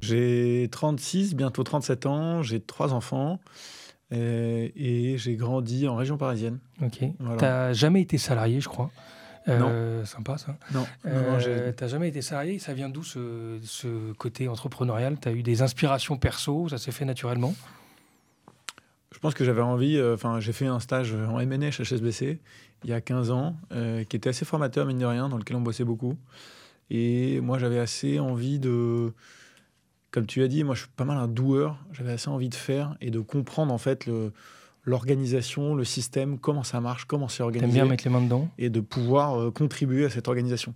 J'ai 36, bientôt 37 ans, j'ai trois enfants euh, et j'ai grandi en région parisienne. Ok. Voilà. T'as jamais été salarié, je crois. Non. Euh, Sympa ça. Non, non, non, Euh, T'as jamais été salarié Ça vient d'où ce, ce côté entrepreneurial? T'as eu des inspirations perso? Ça s'est fait naturellement? Je pense que j'avais envie, euh, enfin j'ai fait un stage en MNH HSBC il y a 15 ans, euh, qui était assez formateur mine de rien, dans lequel on bossait beaucoup. Et moi j'avais assez envie de, comme tu as dit, moi je suis pas mal un doueur, j'avais assez envie de faire et de comprendre en fait le- l'organisation, le système, comment ça marche, comment c'est T'aimes organisé. bien mettre les mains dedans? et de pouvoir euh, contribuer à cette organisation.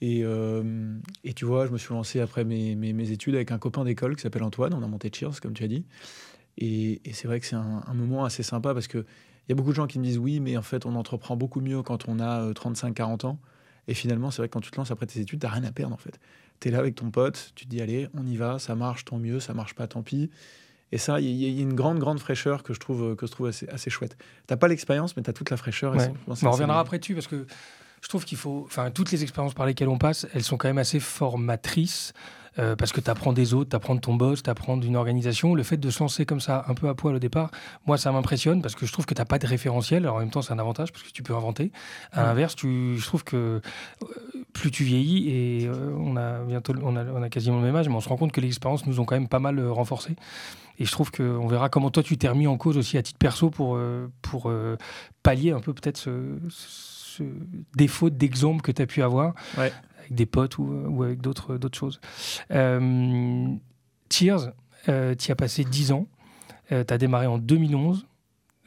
Et, euh, et tu vois, je me suis lancé après mes, mes- mes études avec un copain d'école qui s'appelle Antoine. On a monté Cheers, comme tu as dit. Et, et c'est vrai que c'est un, un moment assez sympa parce qu'il y a beaucoup de gens qui me disent oui, mais en fait, on entreprend beaucoup mieux quand on a 35-40 ans. Et finalement, c'est vrai que quand tu te lances après tes études, tu n'as rien à perdre en fait. Tu es là avec ton pote, tu te dis allez, on y va, ça marche, tant mieux, ça marche pas, tant pis. Et ça, il y, a- il y a une grande, grande fraîcheur que je trouve, que je trouve assez, assez chouette. T'as pas l'expérience, mais tu as toute la fraîcheur. Ouais. on reviendra après dessus parce que je trouve qu'il faut. Enfin, toutes les expériences par lesquelles on passe, elles sont quand même assez formatrices. Euh, parce que tu apprends des autres, tu apprends de ton boss, tu apprends d'une organisation. Le fait de se lancer comme ça, un peu à poil au départ, moi, ça m'impressionne parce que je trouve que tu n'as pas de référentiel. Alors, en même temps, c'est un avantage parce que tu peux inventer. À l'inverse, je trouve que euh, plus tu vieillis, et euh, on, a bientôt, on, a, on a quasiment le même âge, mais on se rend compte que les expériences nous ont quand même pas mal renforcés. Et je trouve qu'on verra comment toi, tu t'es remis en cause aussi à titre perso pour, euh, pour pallier un peu peut-être ce, ce défaut d'exemple que tu as pu avoir Ouais. Avec des potes ou, ou avec d'autres choses. Euh, Cheers, tu as passé 10 ans. tu as démarré en 2011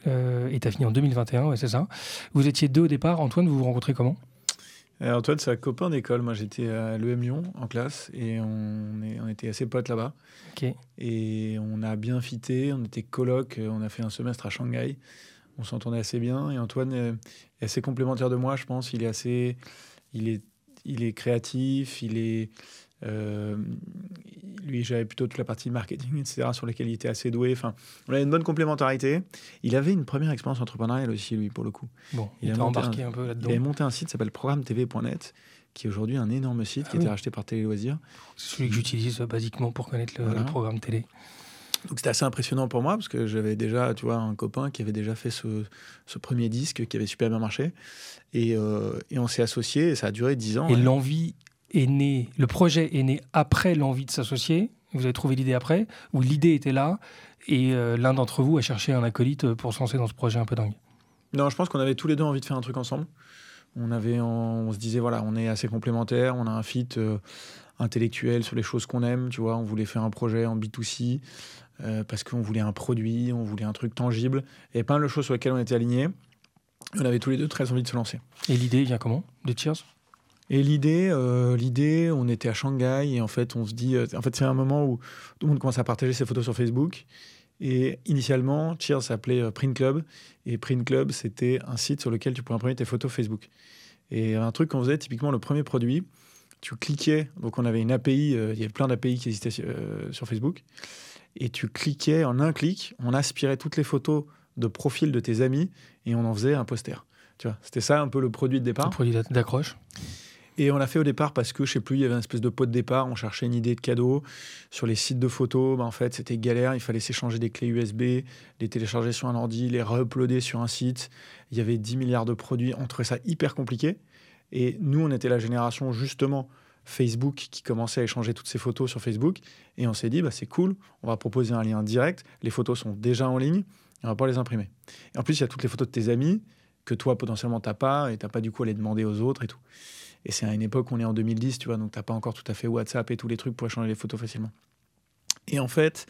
euh, et tu as fini en 2021, ouais, c'est ça. Vous étiez deux au départ. Antoine, vous vous rencontrez comment? Euh, Antoine, c'est un copain d'école. Moi, j'étais à l'EM Lyon en classe et on, est, on était assez potes là-bas. Et on a bien fité. On était coloc. euh, On a fait un semestre à Shanghai. On s'entendait assez bien. Et Antoine euh, est assez complémentaire de moi, je pense. Il est assez. Il est, il est créatif. Il est. euh, lui, j'avais plutôt toute la partie marketing, etc., sur laquelle il était assez doué. Enfin, on avait une bonne complémentarité. Il avait une première expérience entrepreneuriale aussi, lui, pour le coup. Bon, Il il a embarqué un- un peu Il là-dedans. avait monté un site qui s'appelle programme-tv.net, qui est aujourd'hui un énorme site Ah qui a été racheté par Télé Loisirs. C'est celui que j'utilise euh, basiquement pour connaître le, Voilà. le programme télé. Donc c'était assez impressionnant pour moi parce que j'avais déjà, tu vois, un copain qui avait déjà fait ce, ce premier disque qui avait super bien marché. Et, euh, et on s'est associés et ça a duré 10 ans. Et ouais. l'envie est née, le projet est né après l'envie de s'associer. Vous avez trouvé l'idée après, ou l'idée était là, et euh, l'un d'entre vous a cherché un acolyte pour se lancer dans ce projet un peu dingue. Non, je pense qu'on avait tous les deux envie de faire un truc ensemble. On, avait, on se disait, voilà, on est assez complémentaires, on a un fit euh, intellectuel sur les choses qu'on aime, tu vois. On voulait faire un projet en B2C euh, parce qu'on voulait un produit, on voulait un truc tangible et pas mal de choses sur lesquelles on était alignés. On avait tous les deux très envie de se lancer. Et l'idée vient comment De Cheers? Et l'idée, euh, l'idée, on était à Shanghai et en fait, on se dit, euh, en fait, c'est un moment où tout le monde commence à partager ses photos sur Facebook. Et initialement, Cheers s'appelait Print Club et Print Club, c'était un site sur lequel tu pouvais imprimer tes photos Facebook. Et un truc qu'on faisait, typiquement le premier produit, tu cliquais, donc on avait une API, euh, il y avait plein d'API qui existaient euh, sur Facebook, et tu cliquais en un clic, on aspirait toutes les photos de profil de tes amis et on en faisait un poster. Tu vois, c'était ça un peu le produit de départ. Le produit d'a- d'accroche Et on l'a fait au départ parce que, je sais plus, il y avait une espèce de pot de départ, on cherchait une idée de cadeau. Sur les sites de photos, bah, en fait, c'était galère, il fallait s'échanger des clés USB, les télécharger sur un ordi, les re-uploader sur un site. Il y avait 10 milliards de produits, on trouvait ça hyper compliqué. Et nous, on était la génération, justement, Facebook qui commençait à échanger toutes ces photos sur Facebook. Et on s'est dit, bah, c'est cool, on va proposer un lien direct, les photos sont déjà en ligne, on va pas les imprimer. Et en plus, il y a toutes les photos de tes amis que toi, potentiellement, t'as pas, et t'as pas du coup à les demander aux autres et tout. Et c'est à une époque, on est en 2010, tu vois, donc t'as pas encore tout à fait WhatsApp et tous les trucs pour échanger les photos facilement. Et en fait,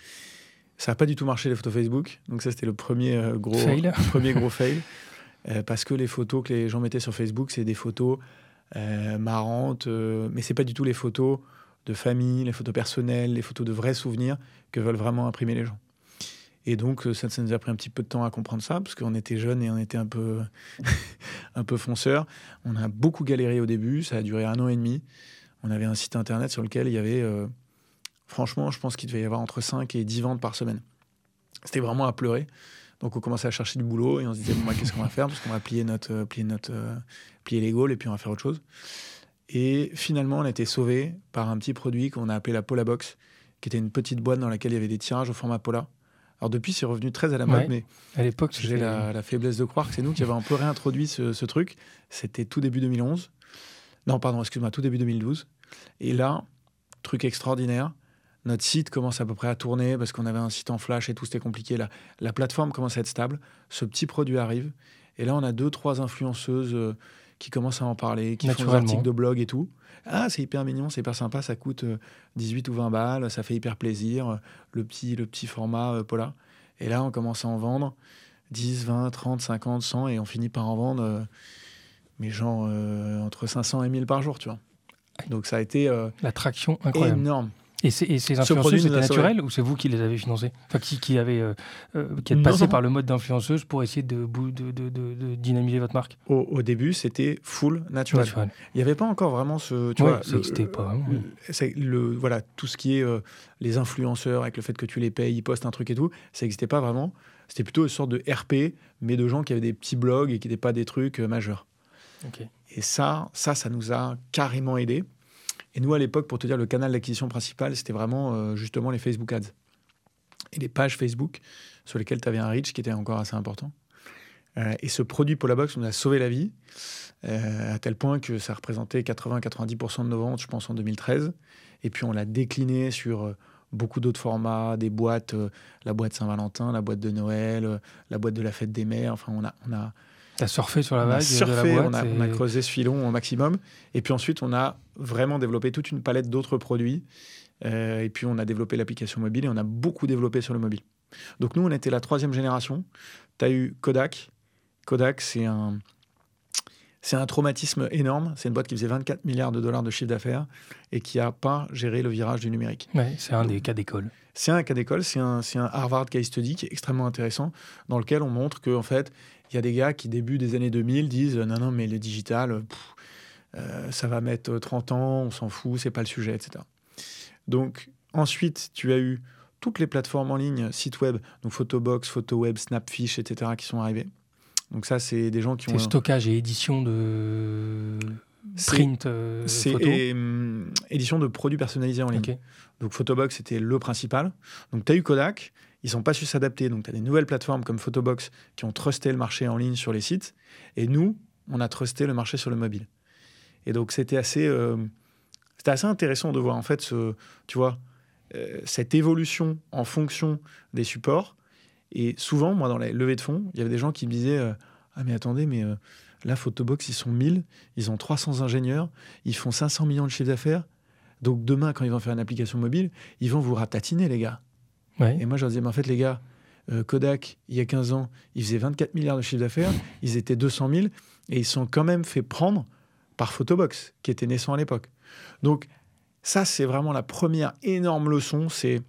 ça n'a pas du tout marché les photos Facebook. Donc ça, c'était le premier euh, gros Fail. premier gros fail. Euh, parce que les photos que les gens mettaient sur Facebook, c'est des photos euh, marrantes, euh, mais c'est pas du tout les photos de famille, les photos personnelles, les photos de vrais souvenirs que veulent vraiment imprimer les gens. Et donc, euh, ça, ça nous a pris un petit peu de temps à comprendre ça, parce qu'on était jeunes et on était un peu, un peu fonceurs. On a beaucoup galéré au début, ça a duré un an et demi. On avait un site internet sur lequel il y avait, euh, franchement, je pense qu'il devait y avoir entre 5 et 10 ventes par semaine. C'était vraiment à pleurer. Donc, on commençait à chercher du boulot et on se disait, bon, bah, qu'est-ce qu'on va faire? Parce qu'on va plier notre, euh, plier notre, euh, plier les goals et puis on va faire autre chose. Et finalement, on a été sauvé par un petit produit qu'on a appelé la Pola Box, qui était une petite boîte dans laquelle il y avait des tirages au format Pola. Alors depuis, c'est revenu très à la mode, mais à l'époque, j'ai la, faiblesse de croire que c'est nous qui avons un peu réintroduit ce, truc. C'était tout début 2011. Non, pardon, excuse-moi, tout début 2012. Et là, truc extraordinaire, notre site commence à peu près à tourner parce qu'on avait un site en flash et tout, c'était compliqué. La, la plateforme commence à être stable. Ce petit produit arrive. Et là, on a deux, trois influenceuses euh, qui commencent à en parler, qui font des articles de blog et tout. Ah, c'est hyper mignon, c'est hyper sympa, ça coûte 18 euh, ou 20 balles, ça fait hyper plaisir, euh, le petit, le petit format euh, Pola. Et là, on commence à en vendre 10, 20, 30, 50, 100, et on finit par en vendre, mais genre entre 500 et 1000 par jour, tu vois. Donc ça a été la traction incroyable. énorme. Et, ces influenceuses, c'était naturel ou c'est vous qui les avez financées Enfin, qui, qui, avez, euh, euh, qui êtes passé par le mode d'influenceuse pour essayer de, de, de, de, dynamiser votre marque au, début, c'était full naturel. Il n'y avait pas encore vraiment ce. Tu vois, ça n'existait pas. Le, voilà, tout ce qui est euh, les influenceurs, avec le fait que tu les payes, ils postent un truc et tout, ça n'existait pas vraiment. C'était plutôt une sorte de RP, mais de gens qui avaient des petits blogs et qui n'étaient pas des trucs majeurs. Et ça, ça, ça nous a carrément aidé. Et nous, à l'époque, pour te dire, le canal d'acquisition principal, c'était vraiment euh, justement les Facebook Ads. Et les pages Facebook sur lesquelles tu avais un reach qui était encore assez important. Euh, et ce produit Polabox nous a sauvé la vie, euh, à tel point que ça représentait 80-90% de nos ventes, je pense, en 2013. Et puis on l'a décliné sur beaucoup d'autres formats, des boîtes, la boîte Saint-Valentin, la boîte de Noël, la boîte de la fête des mères. Enfin, on a, on a, T'as surfé sur la vague surfé, on, a, creusé ce filon au maximum. Et puis ensuite, on a vraiment développé toute une palette d'autres produits. Euh, et puis, on a développé l'application mobile et on a beaucoup développé sur le mobile. Donc, nous, on était la troisième génération. Tu as eu Kodak. Kodak, c'est un, c'est un traumatisme énorme. C'est une boîte qui faisait 24 milliards de dollars de chiffre d'affaires et qui n'a pas géré le virage du numérique. Ouais, c'est un des cas d'école. C'est un cas d'école, c'est un, un, Harvard case study qui est extrêmement intéressant, dans lequel on montre qu'en en fait, il y a des gars qui, début des années 2000, disent non, non, mais le digital, euh, ça va mettre 30 ans, on s'en fout, c'est pas le sujet, etc. Donc, ensuite, tu as eu toutes les plateformes en ligne, sites web, donc Photobox, PhotoWeb, Snapfish, etc., qui sont arrivés. Donc, ça, c'est des gens qui ont. C'est stockage et édition de print euh, C'est hum, édition de produits personnalisés en ligne. Donc, Photobox, c'était le principal. Donc, tu as eu Kodak ils n'ont pas su s'adapter. Donc, tu as des nouvelles plateformes comme Photobox qui ont trusté le marché en ligne sur les sites. Et nous, on a trusté le marché sur le mobile. Et donc, c'était assez, euh, c'était assez intéressant de voir, en fait, ce, tu vois, euh, cette évolution en fonction des supports. Et souvent, moi, dans les levées de fonds, il y avait des gens qui me disaient euh, Ah, mais attendez, mais là, Photobox, ils sont 1000, ils ont 300 ingénieurs, ils font 500 millions de chiffre d'affaires. Donc, demain, quand ils vont faire une application mobile, ils vont vous ratatiner, les gars. Et moi, je leur disais, mais en fait, les gars, euh, Kodak, il y a 15 ans, ils faisaient 24 milliards de chiffre d'affaires, ils étaient 200 000, et ils sont quand même fait prendre par Photobox, qui était naissant à l'époque. Donc, ça, c'est vraiment la première énorme leçon. C'est,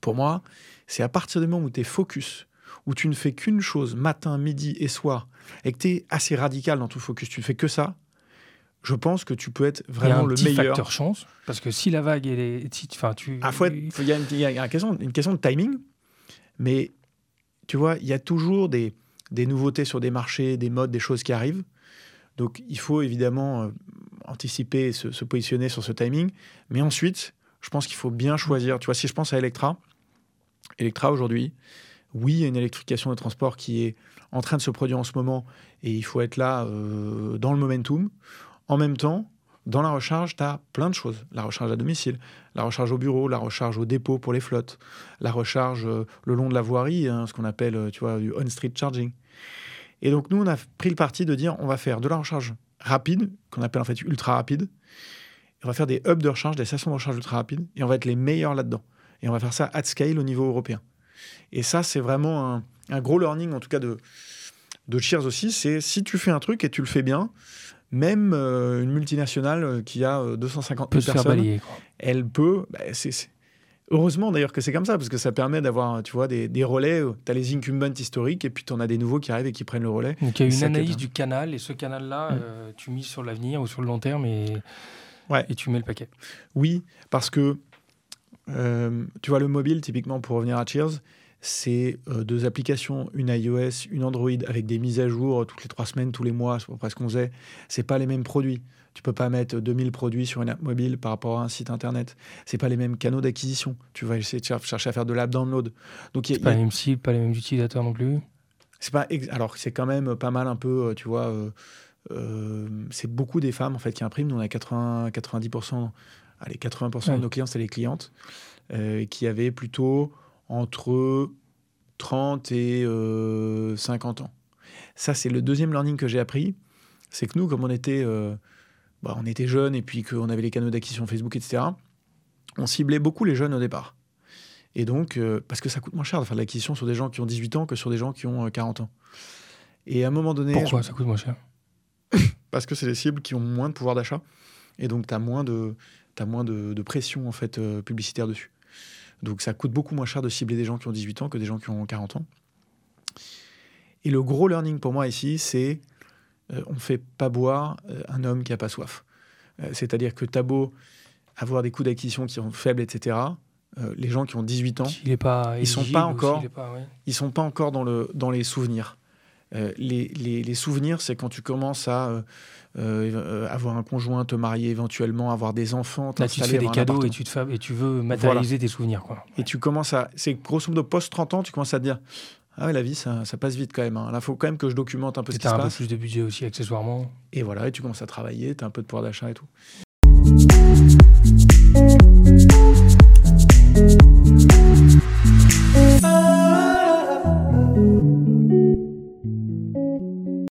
pour moi, c'est à partir du moment où tu es focus, où tu ne fais qu'une chose matin, midi et soir, et que tu es assez radical dans ton focus, tu ne fais que ça, je pense que tu peux être vraiment le meilleur. Il y a un facteur chance, parce que si la vague est, enfin tu. Ah, il y a, une, question, une question de timing, mais tu vois, il y a toujours des, des nouveautés sur des marchés, des modes, des choses qui arrivent. Donc il faut évidemment euh, anticiper, se, se, positionner sur ce timing, mais ensuite, je pense qu'il faut bien choisir. Tu vois, si je pense à Electra, Electra aujourd'hui, oui, il y a une électrification des transports qui est en train de se produire en ce moment, et il faut être là euh, dans le momentum. En même temps, dans la recharge, tu as plein de choses. La recharge à domicile, la recharge au bureau, la recharge au dépôt pour les flottes, la recharge euh, le long de la voirie, hein, ce qu'on appelle euh, tu vois, du on-street charging. Et donc, nous, on a pris le parti de dire on va faire de la recharge rapide, qu'on appelle en fait ultra rapide. On va faire des hubs de recharge, des stations de recharge ultra rapides, et on va être les meilleurs là-dedans. Et on va faire ça at scale au niveau européen. Et ça, c'est vraiment un, gros learning, en tout cas de, de Cheers aussi. C'est si tu fais un truc et tu le fais bien, même euh, une multinationale euh, qui a 250 euh, 000 personnes, elle peut. Bah, heureusement d'ailleurs que c'est comme ça, parce que ça permet d'avoir tu vois, des, des relais. Tu as les incumbents historiques et puis tu en as des nouveaux qui arrivent et qui prennent le relais. Donc il y a une analyse du canal et ce canal-là, mm. tu mises sur l'avenir ou sur le long terme et, ouais. et tu mets le paquet. Oui, parce que tu vois, le mobile, typiquement pour revenir à Cheers, c'est euh, deux applications, une iOS, une Android, avec des mises à jour euh, toutes les trois semaines, tous les mois, c'est presque qu'on faisait. C'est pas les mêmes produits. Tu peux pas mettre 2000 produits sur une app mobile par rapport à un site internet. C'est pas les mêmes canaux d'acquisition. Tu vas essayer de chercher à faire de l'app download. Donc c'est pas les mêmes cibles, pas les mêmes utilisateurs non plus? C'est pas alors c'est quand même pas mal un peu, euh, tu vois. c'est beaucoup des femmes en fait qui impriment. Nous, on a 80, 90%, allez 80% de nos clients c'est les clientes qui avaient plutôt entre 30 et 50 euh, ans. Ça, c'est le deuxième learning que j'ai appris. C'est que nous, comme on était, euh, bah, on était jeunes et puis qu'on avait les canaux d'acquisition Facebook, etc., on ciblait beaucoup les jeunes au départ. Et donc, euh, parce que ça coûte moins cher de faire de l'acquisition sur des gens qui ont 18 ans que sur des gens qui ont 40 ans. Et à un moment donné. Pourquoi ça coûte moins cher? Parce que c'est des cibles qui ont moins de pouvoir d'achat. Et donc, tu as moins, de, as moins de, pression en fait, publicitaire dessus. Donc ça coûte beaucoup moins cher de cibler des gens qui ont 18 ans que des gens qui ont 40 ans. Et le gros learning pour moi ici, c'est euh, on ne fait pas boire euh, un homme qui n'a pas soif. Euh, c'est-à-dire que tu as beau avoir des coûts d'acquisition qui sont faibles, etc. les gens qui ont 18 ans, il est pas ils sont pas encore, ils sont pas encore dans, le, dans les souvenirs. Les, les, les, souvenirs, c'est quand tu commences à euh, euh, avoir un conjoint, te marier éventuellement, avoir des enfants. Là, tu te fais des cadeaux et tu, te et tu veux matérialiser tes souvenirs. Quoi. Et tu commences à. C'est grosso modo post 30 ans, tu commences à te dire Ah ouais, la vie, ça, ça passe vite quand même. Hein. Là, il faut quand même que je documente un peu ce qui se passe. un peu plus de budget aussi, accessoirement. Et voilà, et tu commences à travailler, tu as un peu de pouvoir d'achat et tout.